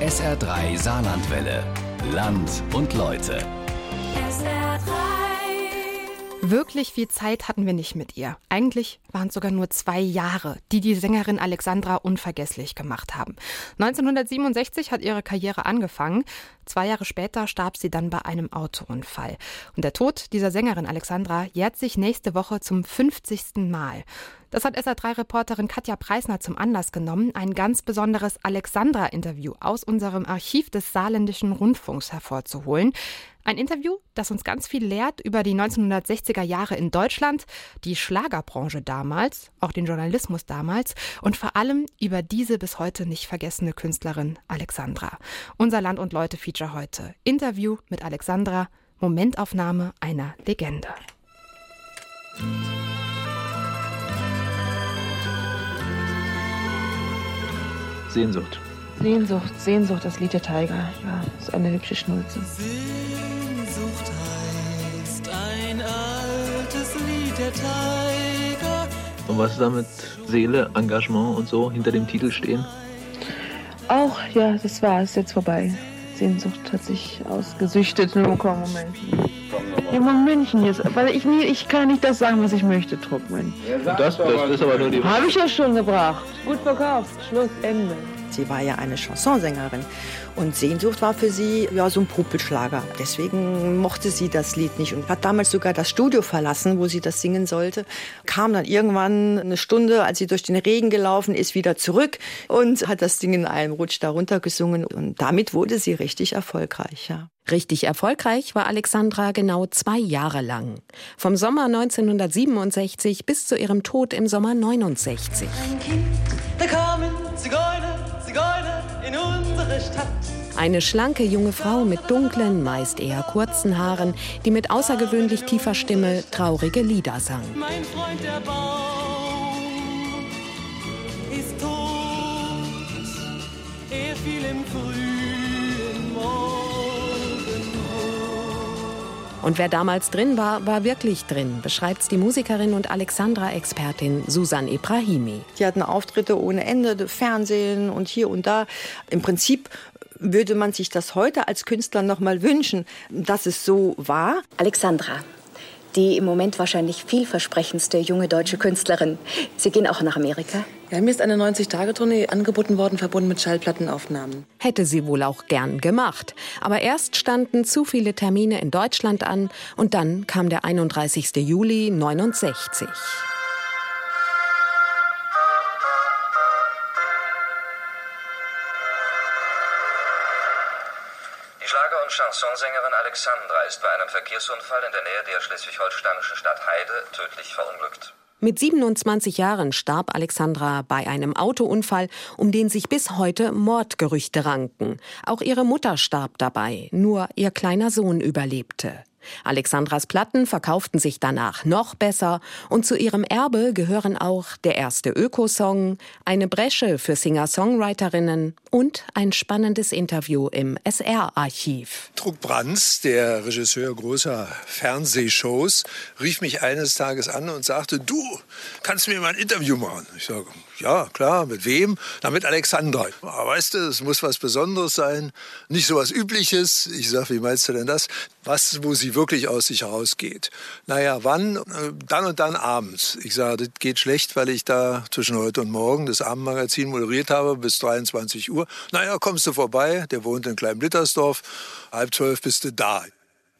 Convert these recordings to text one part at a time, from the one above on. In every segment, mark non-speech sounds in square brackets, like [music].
SR3 Saarlandwelle. Land und Leute. Wirklich viel Zeit hatten wir nicht mit ihr. Eigentlich waren es sogar nur zwei Jahre, die die Sängerin Alexandra unvergesslich gemacht haben. 1967 hat ihre Karriere angefangen. Zwei Jahre später starb sie dann bei einem Autounfall. Und der Tod dieser Sängerin Alexandra jährt sich nächste Woche zum 50. Mal. Das hat SA3-Reporterin Katja Preisner zum Anlass genommen, ein ganz besonderes Alexandra-Interview aus unserem Archiv des Saarländischen Rundfunks hervorzuholen. Ein Interview, das uns ganz viel lehrt über die 1960er Jahre in Deutschland, die Schlagerbranche damals, auch den Journalismus damals und vor allem über diese bis heute nicht vergessene Künstlerin Alexandra. Unser Land und Leute Feature heute. Interview mit Alexandra, Momentaufnahme einer Legende. Sehnsucht. Sehnsucht, Sehnsucht, das Lied der Tiger. Ja, ist eine hübsche Schnulze. Sehnsucht heißt ein altes Lied der Tiger. Und was ist da mit Seele, Engagement und so hinter dem Titel stehen? Auch, ja, das war es jetzt vorbei. Sehnsucht hat sich ausgesüchtet. Nur komm, Moment. Ja, Momentchen jetzt, weil ich, nie, ich kann nicht das sagen, was ich möchte, Druckmann. Das, das ist aber nur die. Habe ich ja schon gebracht. Gut verkauft. Schluss, Ende. Sie war ja eine Chansonsängerin und Sehnsucht war für sie ja so ein Popelschlager. Deswegen mochte sie das Lied nicht und hat damals sogar das Studio verlassen, wo sie das singen sollte. Kam dann irgendwann eine Stunde, als sie durch den Regen gelaufen ist, wieder zurück und hat das Ding in einem Rutsch darunter gesungen und damit wurde sie richtig erfolgreich. Ja. Richtig erfolgreich war Alexandra genau zwei Jahre lang. Vom Sommer 1967 bis zu ihrem Tod im Sommer 69. Ein Kind, unsere Stadt. Eine schlanke junge Frau mit dunklen, meist eher kurzen Haaren, die mit außergewöhnlich tiefer Stimme traurige Lieder sang. Mein Freund der Baum Und wer damals drin war, war wirklich drin, beschreibt die Musikerin und Alexandra-Expertin Susan Ibrahimi. Die hatten Auftritte ohne Ende, Fernsehen und hier und da. Im Prinzip würde man sich das heute als Künstler noch mal wünschen, dass es so war. Alexandra, die im Moment wahrscheinlich vielversprechendste junge deutsche Künstlerin. Sie gehen auch nach Amerika? Ja, mir ist eine 90-Tage-Tournee angeboten worden, verbunden mit Schallplattenaufnahmen. Hätte sie wohl auch gern gemacht. Aber erst standen zu viele Termine in Deutschland an und dann kam der 31. Juli 69. Chansonsängerin Alexandra ist bei einem Verkehrsunfall in der Nähe der schleswig-holsteinischen Stadt Heide tödlich verunglückt. Mit 27 Jahren starb Alexandra bei einem Autounfall, um den sich bis heute Mordgerüchte ranken. Auch ihre Mutter starb dabei, nur ihr kleiner Sohn überlebte. Alexandras Platten verkauften sich danach noch besser und zu ihrem Erbe gehören auch der erste Ökosong, eine Bresche für Singer-Songwriterinnen und ein spannendes Interview im SR-Archiv. Druck Brands, der Regisseur großer Fernsehshows, rief mich eines Tages an und sagte, du, kannst mir mal ein Interview machen? Ich sage, ja, klar, mit wem? Na, mit Alexandra. Aber weißt du, es muss was Besonderes sein, nicht so was Übliches. Ich sage, wie meinst du denn das? Was, wo sie wirklich aus sich herausgeht. Naja, wann? Äh, Dann und dann abends. Ich sage, das geht schlecht, weil ich da zwischen heute und morgen das Abendmagazin moderiert habe bis 23 Uhr. Naja, kommst du vorbei, der wohnt in Klein-Blittersdorf, halb zwölf bist du da.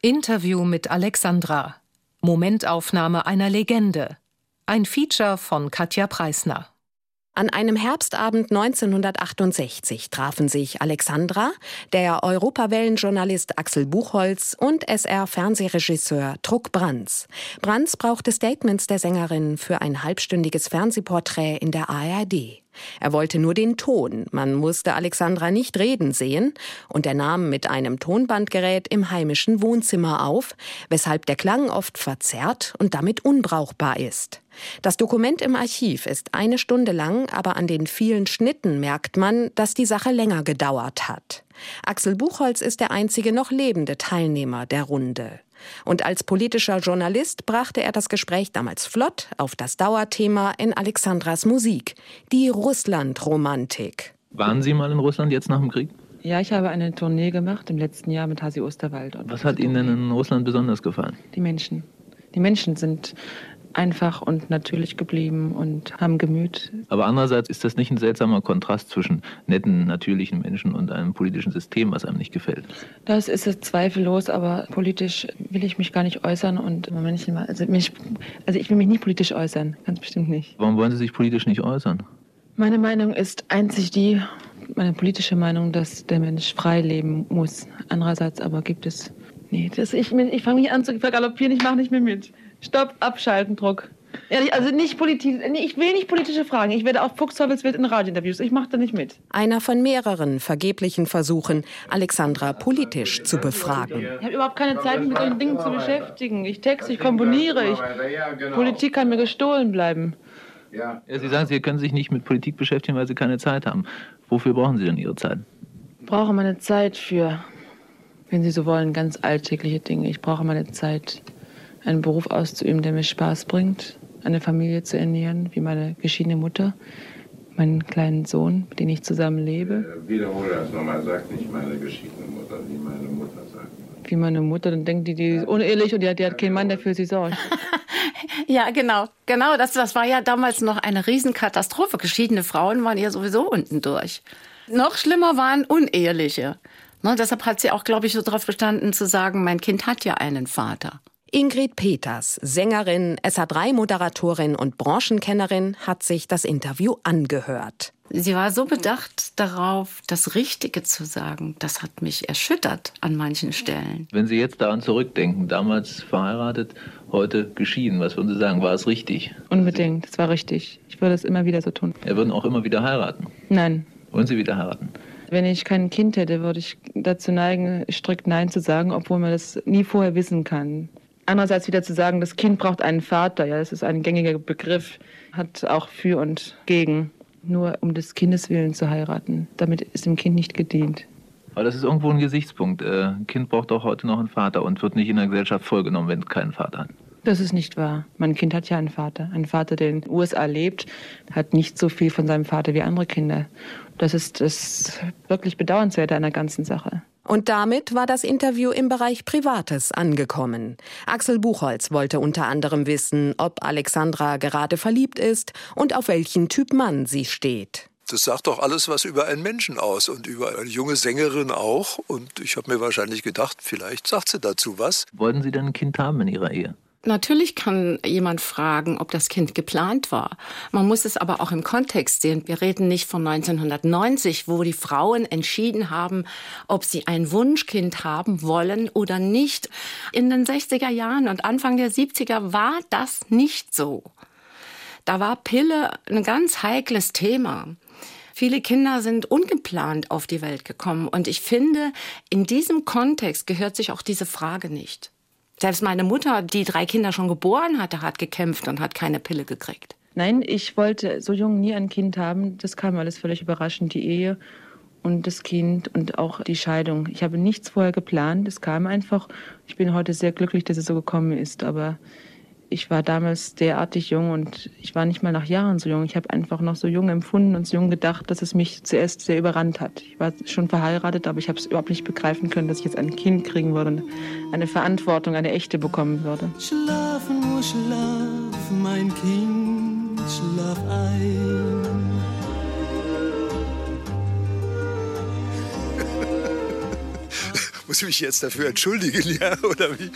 Interview mit Alexandra. Momentaufnahme einer Legende. Ein Feature von Katja Preisner. An einem Herbstabend 1968 trafen sich Alexandra, der Europawellenjournalist Axel Buchholz und SR-Fernsehregisseur Truck Brands. Brands brauchte Statements der Sängerin für ein halbstündiges Fernsehporträt in der ARD. Er wollte nur den Ton, man musste Alexandra nicht reden sehen, und er nahm mit einem Tonbandgerät im heimischen Wohnzimmer auf, weshalb der Klang oft verzerrt und damit unbrauchbar ist. Das Dokument im Archiv ist eine Stunde lang, aber an den vielen Schnitten merkt man, dass die Sache länger gedauert hat. Axel Buchholz ist der einzige noch lebende Teilnehmer der Runde. Und als politischer Journalist brachte er das Gespräch damals flott auf das Dauerthema in Alexandras Musik, die Russland-Romantik. Waren Sie mal in Russland jetzt nach dem Krieg? Ja, ich habe eine Tournee gemacht im letzten Jahr mit Hasi Osterwald. Was hat Ihnen denn in Russland besonders gefallen? Die Menschen. Die Menschen sind einfach und natürlich geblieben und haben Gemüt. Aber andererseits ist das nicht ein seltsamer Kontrast zwischen netten, natürlichen Menschen und einem politischen System, was einem nicht gefällt? Das ist es zweifellos, aber politisch will ich mich gar nicht äußern und manchmal, also, mich, also ich will mich nicht politisch äußern, ganz bestimmt nicht. Warum wollen Sie sich politisch nicht äußern? Meine Meinung ist einzig die, meine politische Meinung, dass der Mensch frei leben muss. Andererseits aber gibt es, nee, das, ich, ich fange mich an zu vergaloppieren, ich mache nicht mehr mit. Stopp, abschalten, Druck. Ehrlich, also nicht politisch, nee, ich will nicht politische Fragen. Ich werde auch Fuchsteufelswild in Radiointerviews. Ich mache da nicht mit. Einer von mehreren vergeblichen Versuchen, Alexandra politisch zu befragen. Ich habe überhaupt keine Zeit, mich mit solchen Dingen zu beschäftigen. Ich texte, ich komponiere. Ich, Politik kann mir gestohlen bleiben. Ja. Sie sagen, Sie können sich nicht mit Politik beschäftigen, weil Sie keine Zeit haben. Wofür brauchen Sie denn Ihre Zeit? Ich brauche meine Zeit für, wenn Sie so wollen, ganz alltägliche Dinge. Ich brauche meine Zeit einen Beruf auszuüben, der mir Spaß bringt, eine Familie zu ernähren, wie meine geschiedene Mutter, meinen kleinen Sohn, mit dem ich zusammen lebe. Äh, wiederhole das nochmal, sag nicht meine geschiedene Mutter, wie meine Mutter sagt. Wie meine Mutter, dann denkt die, die ist unehelich und die hat, die hat keinen Mann, der für sie sorgt. [laughs] ja, genau, genau. Das, das war ja damals noch eine Riesenkatastrophe. Geschiedene Frauen waren ja sowieso unten durch. Noch schlimmer waren uneheliche. Ne, deshalb hat sie auch, glaube ich, so darauf bestanden zu sagen, mein Kind hat ja einen Vater. Ingrid Peters, Sängerin, SA3-Moderatorin und Branchenkennerin, hat sich das Interview angehört. Sie war so bedacht darauf, das Richtige zu sagen. Das hat mich erschüttert an manchen Stellen. Wenn Sie jetzt daran zurückdenken, damals verheiratet, heute geschieden, was würden Sie sagen, war es richtig? Unbedingt, es war richtig. Ich würde es immer wieder so tun. Er würden auch immer wieder heiraten? Nein. Wollen Sie wieder heiraten? Wenn ich kein Kind hätte, würde ich dazu neigen, strikt Nein zu sagen, obwohl man das nie vorher wissen kann. Andererseits wieder zu sagen, das Kind braucht einen Vater, ja, das ist ein gängiger Begriff, hat auch für und gegen. Nur um des Kindes willen zu heiraten, damit ist dem Kind nicht gedient. Aber das ist irgendwo ein Gesichtspunkt. Äh, ein Kind braucht auch heute noch einen Vater und wird nicht in der Gesellschaft vollgenommen, wenn es keinen Vater hat. Das ist nicht wahr. Mein Kind hat ja einen Vater. Ein Vater, der in den USA lebt, hat nicht so viel von seinem Vater wie andere Kinder. Das ist das wirklich Bedauernswerte an der ganzen Sache. Und damit war das Interview im Bereich Privates angekommen. Axel Buchholz wollte unter anderem wissen, ob Alexandra gerade verliebt ist und auf welchen Typ Mann sie steht. Das sagt doch alles was über einen Menschen aus und über eine junge Sängerin auch. Und ich habe mir wahrscheinlich gedacht, vielleicht sagt sie dazu was. Wollten Sie denn ein Kind haben in Ihrer Ehe? Natürlich kann jemand fragen, ob das Kind geplant war. Man muss es aber auch im Kontext sehen. Wir reden nicht von 1990, wo die Frauen entschieden haben, ob sie ein Wunschkind haben wollen oder nicht. In den 60er Jahren und Anfang der 70er war das nicht so. Da war Pille ein ganz heikles Thema. Viele Kinder sind ungeplant auf die Welt gekommen. Und ich finde, in diesem Kontext gehört sich auch diese Frage nicht. Selbst meine Mutter, die drei Kinder schon geboren hatte, hat gekämpft und hat keine Pille gekriegt. Nein, ich wollte so jung nie ein Kind haben. Das kam alles völlig überraschend, die Ehe und das Kind und auch die Scheidung. Ich habe nichts vorher geplant, es kam einfach. Ich bin heute sehr glücklich, dass es so gekommen ist, aber ich war damals derartig jung und ich war nicht mal nach Jahren so jung. Ich habe einfach noch so jung empfunden und so jung gedacht, dass es mich zuerst sehr überrannt hat. Ich war schon verheiratet, aber ich habe es überhaupt nicht begreifen können, dass ich jetzt ein Kind kriegen würde und eine Verantwortung, eine echte bekommen würde. Schlafen, nur schlaf, mein Kind, schlaf ein. Muss ich mich jetzt dafür entschuldigen, ja, [laughs] oder wie?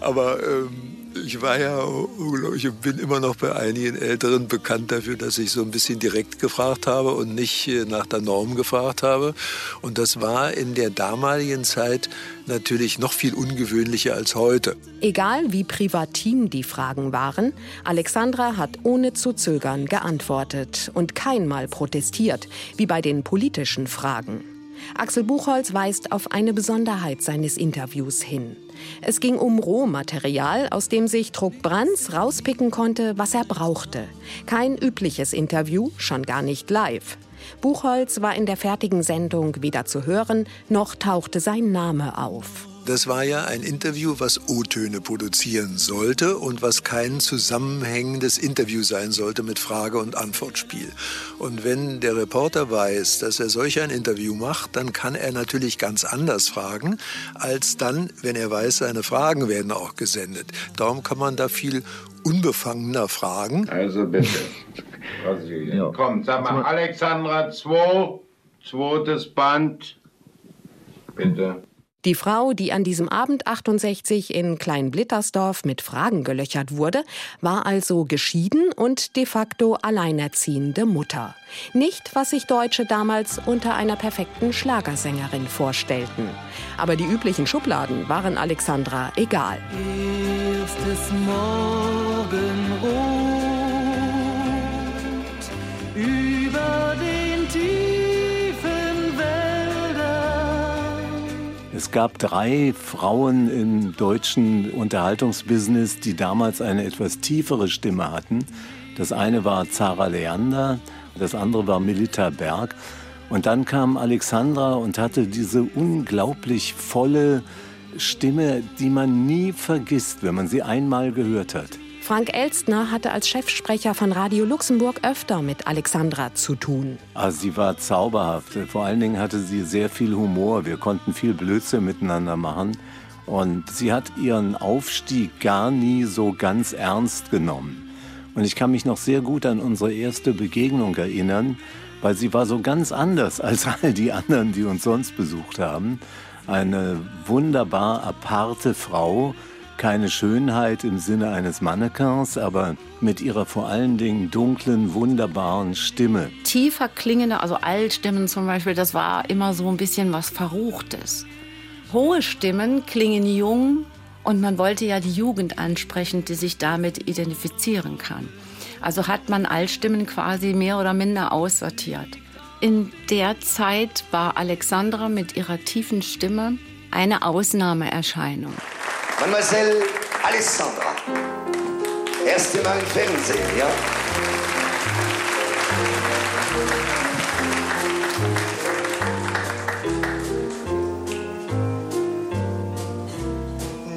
Aber ähm ich war ja unglaublich bin immer noch bei einigen Älteren bekannt dafür, dass ich so ein bisschen direkt gefragt habe und nicht äh, nach der Norm gefragt habe. Und das war in der damaligen Zeit natürlich noch viel ungewöhnlicher als heute. Egal wie privatim die Fragen waren, Alexandra hat ohne zu zögern geantwortet und keinmal protestiert, wie bei den politischen Fragen. Axel Buchholz weist auf eine Besonderheit seines Interviews hin. Es ging um Rohmaterial, aus dem sich Druck Brands rauspicken konnte, was er brauchte. Kein übliches Interview, schon gar nicht live. Buchholz war in der fertigen Sendung weder zu hören, noch tauchte sein Name auf. Das war ja ein Interview, was O-Töne produzieren sollte und was kein zusammenhängendes Interview sein sollte mit Frage- und Antwortspiel. Und wenn der Reporter weiß, dass er solch ein Interview macht, dann kann er natürlich ganz anders fragen, als dann, wenn er weiß, seine Fragen werden auch gesendet. Darum kann man da viel unbefangener fragen. Also bitte. [laughs] ja. Komm, sag mal, Alexandra 2, zweites Band. Bitte. Die Frau, die an diesem Abend 68 in Kleinblittersdorf mit Fragen gelöchert wurde, war also geschieden und de facto alleinerziehende Mutter. Nicht, was sich Deutsche damals unter einer perfekten Schlagersängerin vorstellten. Aber die üblichen Schubladen waren Alexandra egal. Erstes Morgenrot Es gab drei Frauen im deutschen Unterhaltungsbusiness, die damals eine etwas tiefere Stimme hatten. Das eine war Zara Leander, das andere war Milita Berg. Und dann kam Alexandra und hatte diese unglaublich volle Stimme, die man nie vergisst, wenn man sie einmal gehört hat. Frank Elstner hatte als Chefsprecher von Radio Luxemburg öfter mit Alexandra zu tun. Also sie war zauberhaft. Vor allen Dingen hatte sie sehr viel Humor. Wir konnten viel Blödsinn miteinander machen. Und sie hat ihren Aufstieg gar nie so ganz ernst genommen. Und ich kann mich noch sehr gut an unsere erste Begegnung erinnern, weil sie war so ganz anders als [laughs] all die anderen, die uns sonst besucht haben. Eine wunderbar aparte Frau, keine Schönheit im Sinne eines Mannequins, aber mit ihrer vor allen Dingen dunklen, wunderbaren Stimme. Tiefer klingende, also Altstimmen zum Beispiel, das war immer so ein bisschen was Verruchtes. Hohe Stimmen klingen jung und man wollte ja die Jugend ansprechen, die sich damit identifizieren kann. Also hat man Altstimmen quasi mehr oder minder aussortiert. In der Zeit war Alexandra mit ihrer tiefen Stimme eine Ausnahmeerscheinung. Mademoiselle Alessandra. Erste Mal im Fernsehen, ja?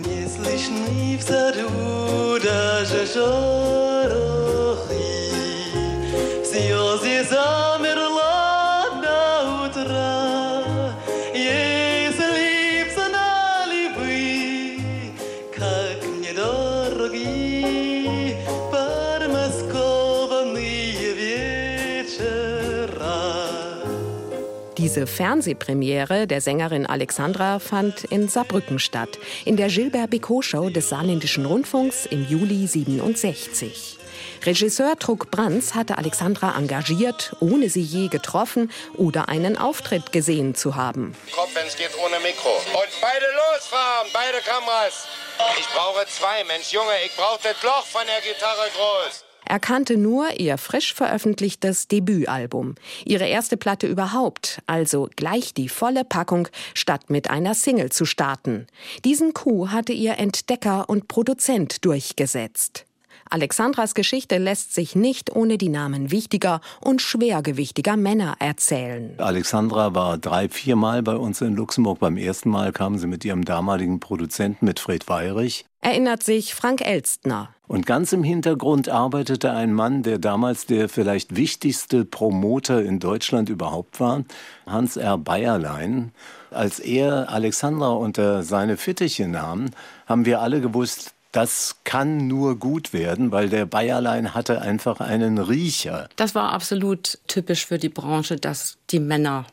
Не слышны в саду Diese Fernsehpremiere der Sängerin Alexandra fand in Saarbrücken statt, in der Gilbert-Bicot-Show des Saarländischen Rundfunks im Juli 67. Regisseur Truck Brands hatte Alexandra engagiert, ohne sie je getroffen oder einen Auftritt gesehen zu haben. Kopf, wenn es geht, ohne Mikro. Und beide losfahren, beide Kameras. Ich brauche zwei, Mensch, Junge, ich brauche das Loch von der Gitarre groß. Er kannte nur ihr frisch veröffentlichtes Debütalbum, ihre erste Platte überhaupt, also gleich die volle Packung, statt mit einer Single zu starten. Diesen Coup hatte ihr Entdecker und Produzent durchgesetzt. Alexandras Geschichte lässt sich nicht ohne die Namen wichtiger und schwergewichtiger Männer erzählen. Alexandra war drei, viermal bei uns in Luxemburg. Beim ersten Mal kam sie mit ihrem damaligen Produzenten, mit Fred Weyrich. Erinnert sich Frank Elstner. Und ganz im Hintergrund arbeitete ein Mann, der damals der vielleicht wichtigste Promoter in Deutschland überhaupt war, Hans R. Bayerlein. Als er Alexandra unter seine Fittiche nahm, haben wir alle gewusst, das kann nur gut werden, weil der Bayerlein hatte einfach einen Riecher. Das war absolut typisch für die Branche, dass die Männer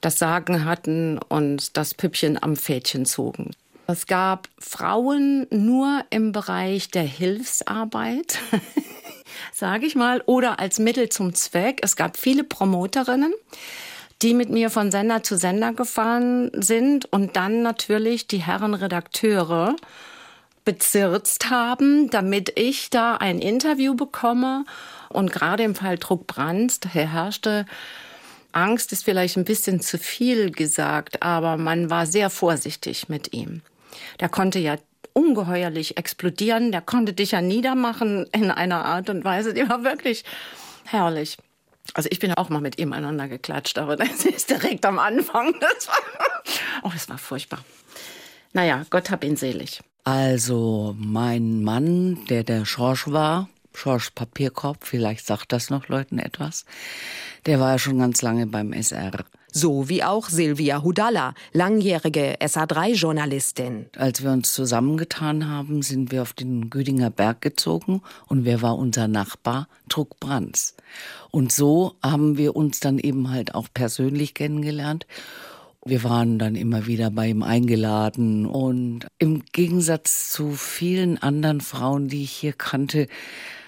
das Sagen hatten und das Püppchen am Fädchen zogen. Es gab Frauen nur im Bereich der Hilfsarbeit, [laughs] sage ich mal, oder als Mittel zum Zweck. Es gab viele Promoterinnen, die mit mir von Sender zu Sender gefahren sind und dann natürlich die Herren Redakteure bezirzt haben, damit ich da ein Interview bekomme. Und gerade im Fall Druck Brands, daher herrschte Angst, ist vielleicht ein bisschen zu viel gesagt, aber man war sehr vorsichtig mit ihm. Der konnte ja ungeheuerlich explodieren, der konnte dich ja niedermachen in einer Art und Weise, die war wirklich herrlich. Also ich bin auch mal mit ihm einander geklatscht, aber das [laughs] ist direkt am Anfang. Das war, oh, das war furchtbar. Naja, Gott hab ihn selig. Also mein Mann, der der Schorsch war, Schorsch Papierkorb, vielleicht sagt das noch Leuten etwas, der war ja schon ganz lange beim SR. So wie auch Silvia Hudalla, langjährige SA3-Journalistin. Als wir uns zusammengetan haben, sind wir auf den Güdinger Berg gezogen und wer war unser Nachbar? Druck Brands. Und so haben wir uns dann eben halt auch persönlich kennengelernt. Wir waren dann immer wieder bei ihm eingeladen und im Gegensatz zu vielen anderen Frauen, die ich hier kannte,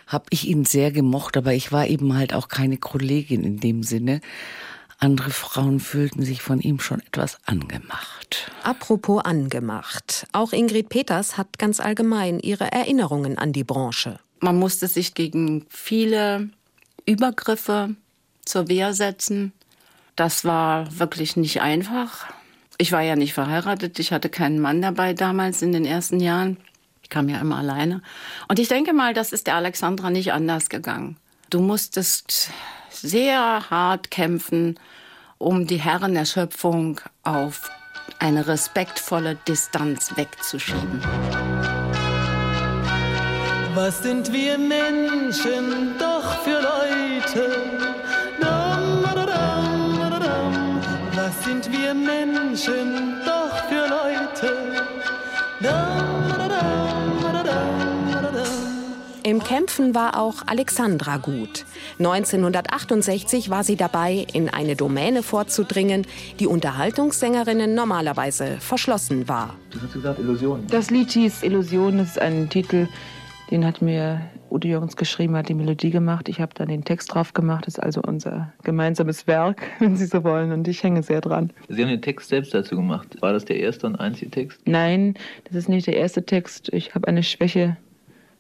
habe ich ihn sehr gemocht, aber ich war eben halt auch keine Kollegin in dem Sinne. Andere Frauen fühlten sich von ihm schon etwas angemacht. Apropos angemacht. Auch Ingrid Peters hat ganz allgemein ihre Erinnerungen an die Branche. Man musste sich gegen viele Übergriffe zur Wehr setzen. Das war wirklich nicht einfach. Ich war ja nicht verheiratet, ich hatte keinen Mann dabei damals in den ersten Jahren. Ich kam ja immer alleine. Und ich denke mal, das ist der Alexandra nicht anders gegangen. Du musstest sehr hart kämpfen, um die Herrenerschöpfung auf eine respektvolle Distanz wegzuschieben. Was sind wir Menschen doch für Leute? Was sind wir Menschen doch für Leute? Im Kämpfen war auch Alexandra gut. 1968 war sie dabei, in eine Domäne vorzudringen, die Unterhaltungssängerinnen normalerweise verschlossen war. Du hast gesagt Illusion. Das Lied hieß Illusion, das ist ein Titel, den hat mir Udo Jürgens geschrieben, hat die Melodie gemacht. Ich habe dann den Text drauf gemacht. Das ist also unser gemeinsames Werk, [laughs] wenn Sie so wollen. Und ich hänge sehr dran. Sie haben den Text selbst dazu gemacht. War das der erste und einzige Text? Nein, das ist nicht der erste Text. Ich habe eine Schwäche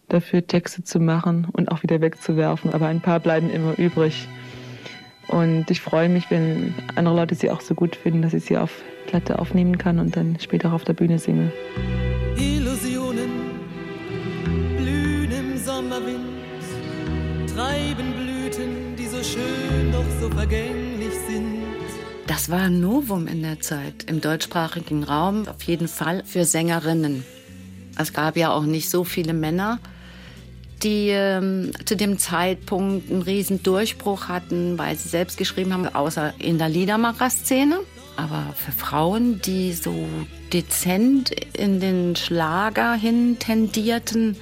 dafür, Texte zu machen und auch wieder wegzuwerfen. Aber ein paar bleiben immer übrig. Und ich freue mich, wenn andere Leute sie auch so gut finden, dass ich sie auf Platte aufnehmen kann und dann später auch auf der Bühne singe. Blüten, die so schön, doch so vergänglich sind. Das war ein Novum in der Zeit im deutschsprachigen Raum, auf jeden Fall für Sängerinnen. Es gab ja auch nicht so viele Männer, die ähm, zu dem Zeitpunkt einen riesen Durchbruch hatten, weil sie selbst geschrieben haben, außer in der Liedermacher-Szene. Aber für Frauen, die so dezent in den Schlager hin tendierten,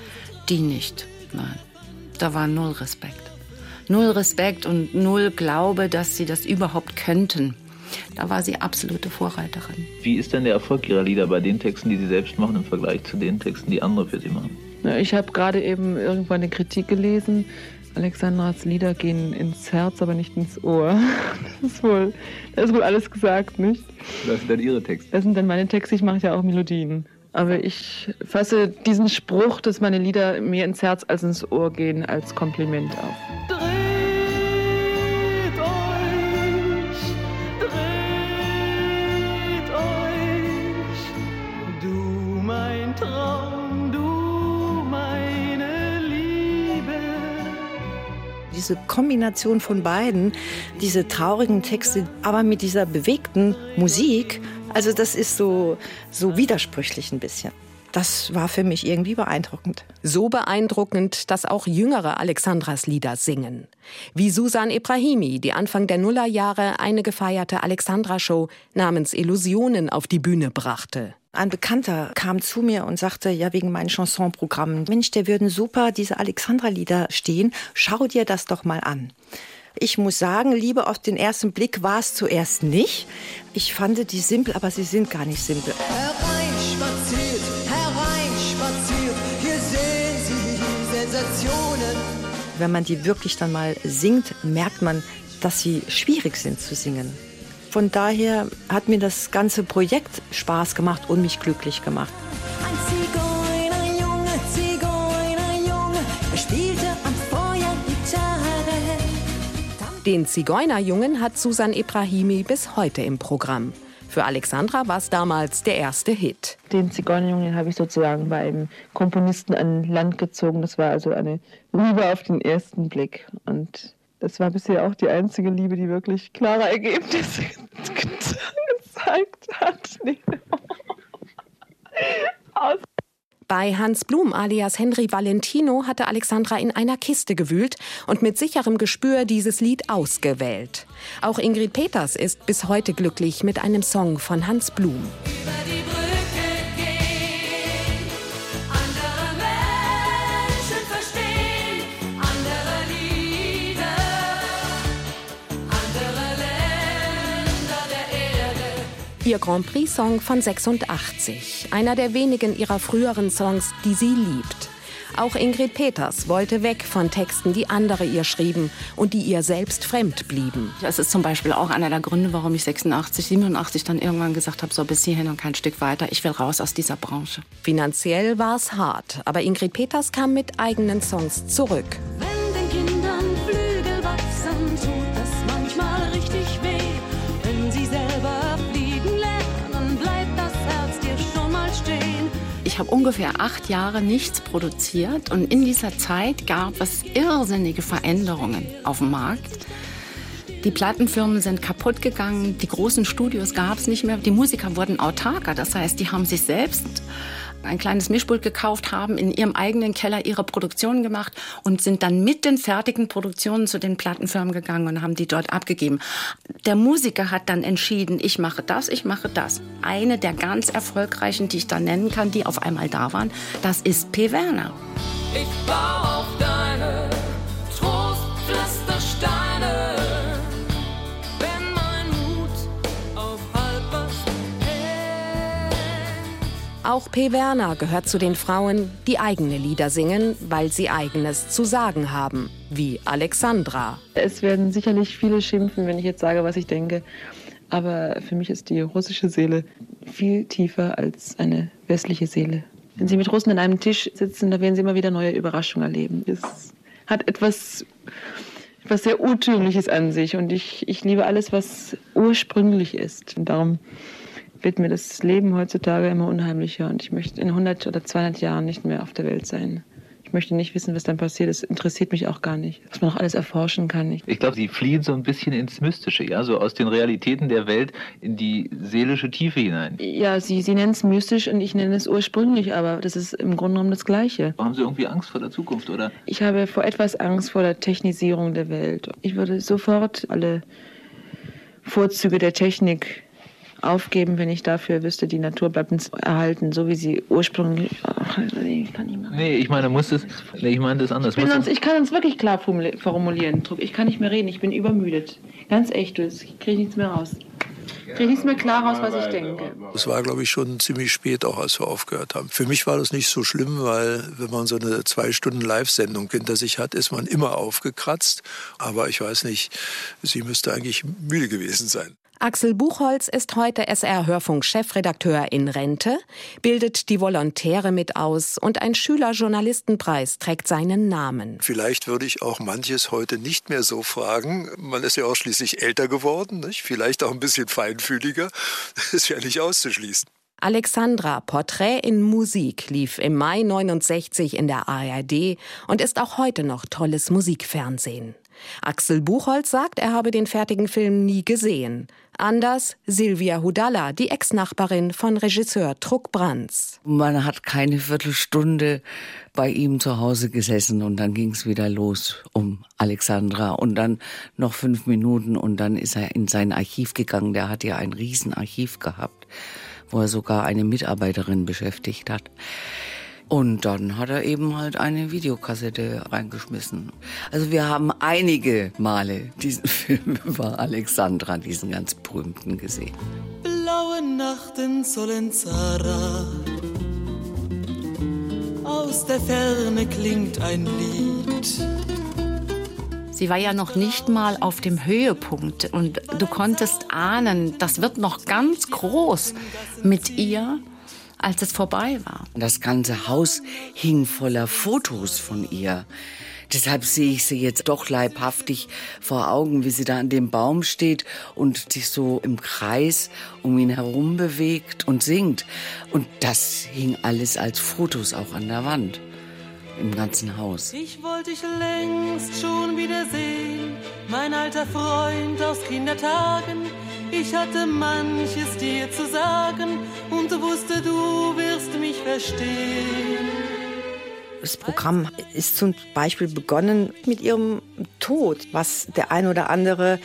die nicht. Nein, da war null Respekt. Null Respekt und null Glaube, dass sie das überhaupt könnten. Da war sie absolute Vorreiterin. Wie ist denn der Erfolg Ihrer Lieder bei den Texten, die Sie selbst machen, im Vergleich zu den Texten, die andere für Sie machen? Ich habe gerade eben irgendwann eine Kritik gelesen. Alexandras Lieder gehen ins Herz, aber nicht ins Ohr. [laughs] Das ist wohl, das ist wohl alles gesagt, nicht? Das sind dann Ihre Texte. Das sind dann meine Texte, ich mache ja auch Melodien. Aber ich fasse diesen Spruch, dass meine Lieder mehr ins Herz als ins Ohr gehen, als Kompliment auf. Diese Kombination von beiden, diese traurigen Texte, aber mit dieser bewegten Musik, also das ist so, so widersprüchlich ein bisschen. Das war für mich irgendwie beeindruckend. So beeindruckend, dass auch jüngere Alexandras Lieder singen. Wie Susan Ibrahimi, die Anfang der Nullerjahre eine gefeierte Alexandra-Show namens Illusionen auf die Bühne brachte. Ein Bekannter kam zu mir und sagte, ja, wegen meinen Chansonprogrammen, Mensch, der würden super diese Alexandra-Lieder stehen, schau dir das doch mal an. Ich muss sagen, Liebe auf den ersten Blick war es zuerst nicht. Ich fand die simpel, aber sie sind gar nicht simpel. Hereinspaziert, hereinspaziert, hier sehen Sie Sensationen. Wenn man die wirklich dann mal singt, merkt man, dass sie schwierig sind zu singen. Von daher hat mir das ganze Projekt Spaß gemacht und mich glücklich gemacht. Ein Zigeunerjunge, Zigeunerjunge, er spielte am Feuer Gitarre. Den Zigeunerjungen hat Susan Ibrahimi bis heute im Programm. Für Alexandra war es damals der erste Hit. Den Zigeunerjungen habe ich sozusagen bei einem Komponisten an Land gezogen. Das war also eine Liebe auf den ersten Blick. Und das war bisher auch die einzige Liebe, die wirklich klare Ergebnisse gezeigt hat. Nee. Bei Hans Blum alias Henry Valentino hatte Alexandra in einer Kiste gewühlt und mit sicherem Gespür dieses Lied ausgewählt. Auch Ingrid Peters ist bis heute glücklich mit einem Song von Hans Blum. Ihr Grand Prix-Song von 86, einer der wenigen ihrer früheren Songs, die sie liebt. Auch Ingrid Peters wollte weg von Texten, die andere ihr schrieben und die ihr selbst fremd blieben. Das ist zum Beispiel auch einer der Gründe, warum ich 86, 87 dann irgendwann gesagt habe, so bis hierhin und kein Stück weiter, ich will raus aus dieser Branche. Finanziell war es hart, aber Ingrid Peters kam mit eigenen Songs zurück. Habe ungefähr acht Jahre nichts produziert und in dieser Zeit gab es irrsinnige Veränderungen auf dem Markt. Die Plattenfirmen sind kaputt gegangen, die großen Studios gab es nicht mehr, die Musiker wurden autarker, das heißt, die haben sich selbst ein kleines Mischpult gekauft haben, in ihrem eigenen Keller ihre Produktionen gemacht und sind dann mit den fertigen Produktionen zu den Plattenfirmen gegangen und haben die dort abgegeben. Der Musiker hat dann entschieden, ich mache das, ich mache das. Eine der ganz erfolgreichen, die ich da nennen kann, die auf einmal da waren, das ist P. Werner. Ich baue auf deine Auch P. Werner gehört zu den Frauen, die eigene Lieder singen, weil sie eigenes zu sagen haben, wie Alexandra. Es werden sicherlich viele schimpfen, wenn ich jetzt sage, was ich denke. Aber für mich ist die russische Seele viel tiefer als eine westliche Seele. Wenn Sie mit Russen an einem Tisch sitzen, da werden Sie immer wieder neue Überraschungen erleben. Es hat etwas, etwas sehr Urtümliches an sich. Und ich, ich liebe alles, was ursprünglich ist. Und darum wird mir das Leben heutzutage immer unheimlicher. Und ich möchte in 100 oder 200 Jahren nicht mehr auf der Welt sein. Ich möchte nicht wissen, was dann passiert. Das interessiert mich auch gar nicht. Was man noch alles erforschen kann. Ich Ich glaube, sie fliehen so ein bisschen ins Mystische, ja, so aus den Realitäten der Welt in die seelische Tiefe hinein. Ja, Sie, Sie nennen es mystisch und ich nenne es ursprünglich, aber das ist im Grunde genommen das Gleiche. Haben Sie irgendwie Angst vor der Zukunft, oder? Ich habe vor etwas Angst vor der Technisierung der Welt. Ich würde sofort alle Vorzüge der Technik aufgeben, wenn ich dafür wüsste, die Natur bleibt uns erhalten, so wie sie ursprünglich. Ach, ich kann nicht mehr. Nee, ich meine, muss es. Nee, ich meine das anders. Ich, sonst, es- ich kann uns wirklich klar formuli- formulieren. Druck. Ich kann nicht mehr reden, ich bin übermüdet. Ganz echt, du, ich kriege nichts mehr raus. Ich kriege nichts mehr klar raus, was ich denke. Es war, glaube ich, schon ziemlich spät auch, als wir aufgehört haben. Für mich war das nicht so schlimm, weil wenn man so eine zwei Stunden Live-Sendung hinter sich hat, ist man immer aufgekratzt. Aber ich weiß nicht, sie müsste eigentlich müde gewesen sein. Axel Buchholz ist heute SR-Hörfunk-Chefredakteur in Rente, bildet die Volontäre mit aus und ein Schülerjournalistenpreis trägt seinen Namen. Vielleicht würde ich auch manches heute nicht mehr so fragen. Man ist ja auch schließlich älter geworden, nicht? vielleicht auch ein bisschen feinfühliger. Das ist ja nicht auszuschließen. Alexandra Porträt in Musik lief im Mai 69 in der ARD und ist auch heute noch tolles Musikfernsehen. Axel Buchholz sagt, er habe den fertigen Film nie gesehen. Anders Silvia Hudalla, die Ex-Nachbarin von Regisseur Truck Brands. Man hat keine Viertelstunde bei ihm zu Hause gesessen und dann ging es wieder los um Alexandra und dann noch fünf Minuten und dann ist er in sein Archiv gegangen. Der hat ja ein Riesenarchiv gehabt, wo er sogar eine Mitarbeiterin beschäftigt hat. Und dann hat er eben halt eine Videokassette reingeschmissen. Also wir haben einige Male diesen [laughs] Film über Alexandra, diesen ganz berühmten, gesehen. Blaue Nacht in Solenzara. Aus der Ferne klingt ein Lied. Sie war ja noch nicht mal auf dem Höhepunkt und du konntest ahnen, das wird noch ganz groß mit ihr, als es vorbei war. Das ganze Haus hing voller Fotos von ihr. Deshalb sehe ich sie jetzt doch leibhaftig vor Augen, wie sie da an dem Baum steht und sich so im Kreis um ihn herum bewegt und singt. Und das hing alles als Fotos auch an der Wand. Im ganzen Haus. Ich wollte dich längst schon wiedersehen, mein alter Freund aus Kindertagen. Ich hatte manches dir zu sagen und wusste, du verstehen. Das Programm ist zum Beispiel begonnen mit ihrem Tod, was der ein oder andere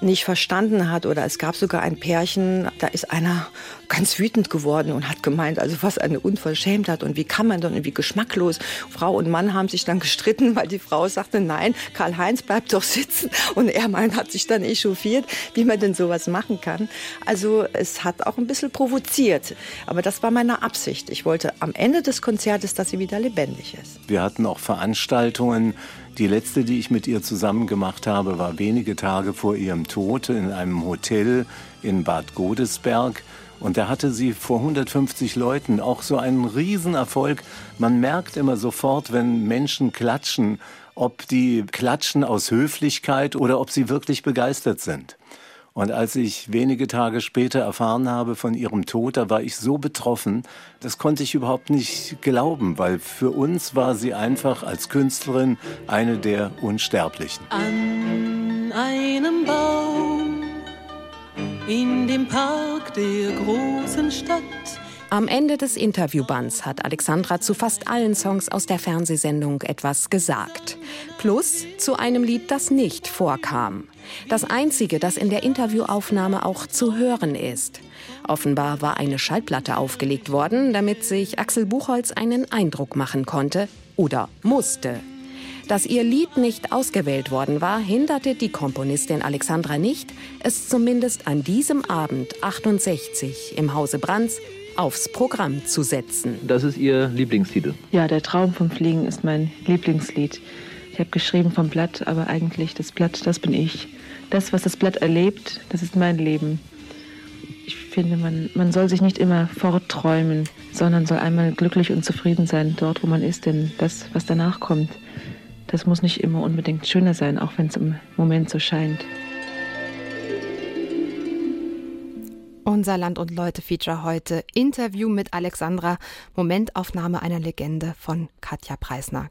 nicht verstanden hat. Oder es gab sogar ein Pärchen, da ist einer ganz wütend geworden und hat gemeint, also was eine Unverschämtheit und wie kann man denn, wie geschmacklos. Frau und Mann haben sich dann gestritten, weil die Frau sagte, nein, Karl-Heinz bleibt doch sitzen. Und er meint, hat sich dann echauffiert, wie man denn sowas machen kann. Also es hat auch ein bisschen provoziert. Aber das war meine Absicht. Ich wollte am Ende des Konzertes, dass sie wieder lebendig ist. Wir hatten auch Veranstaltungen. Die letzte, die ich mit ihr zusammen gemacht habe, war wenige Tage vor ihrem Tod in einem Hotel in Bad Godesberg. Und da hatte sie vor 150 Leuten auch so einen Riesenerfolg. Man merkt immer sofort, wenn Menschen klatschen, ob die klatschen aus Höflichkeit oder ob sie wirklich begeistert sind. Und als ich wenige Tage später erfahren habe von ihrem Tod, da war ich so betroffen, das konnte ich überhaupt nicht glauben, weil für uns war sie einfach als Künstlerin eine der Unsterblichen. An einem Baum in dem Park der großen Stadt. Am Ende des Interviewbands hat Alexandra zu fast allen Songs aus der Fernsehsendung etwas gesagt. Plus zu einem Lied, das nicht vorkam. Das einzige, das in der Interviewaufnahme auch zu hören ist. Offenbar war eine Schallplatte aufgelegt worden, damit sich Axel Buchholz einen Eindruck machen konnte oder musste. Dass ihr Lied nicht ausgewählt worden war, hinderte die Komponistin Alexandra nicht, es zumindest an diesem Abend 68 im Hause Brands aufs Programm zu setzen. Das ist Ihr Lieblingstitel. Ja, der Traum vom Fliegen ist mein Lieblingslied. Ich habe geschrieben vom Blatt, aber eigentlich das Blatt, das bin ich. Das, was das Blatt erlebt, das ist mein Leben. Ich finde, man, man soll sich nicht immer fortträumen, sondern soll einmal glücklich und zufrieden sein dort, wo man ist. Denn das, was danach kommt, das muss nicht immer unbedingt schöner sein, auch wenn es im Moment so scheint. Unser Land und Leute Feature heute Interview mit Alexandra, Momentaufnahme einer Legende von Katja Preisner.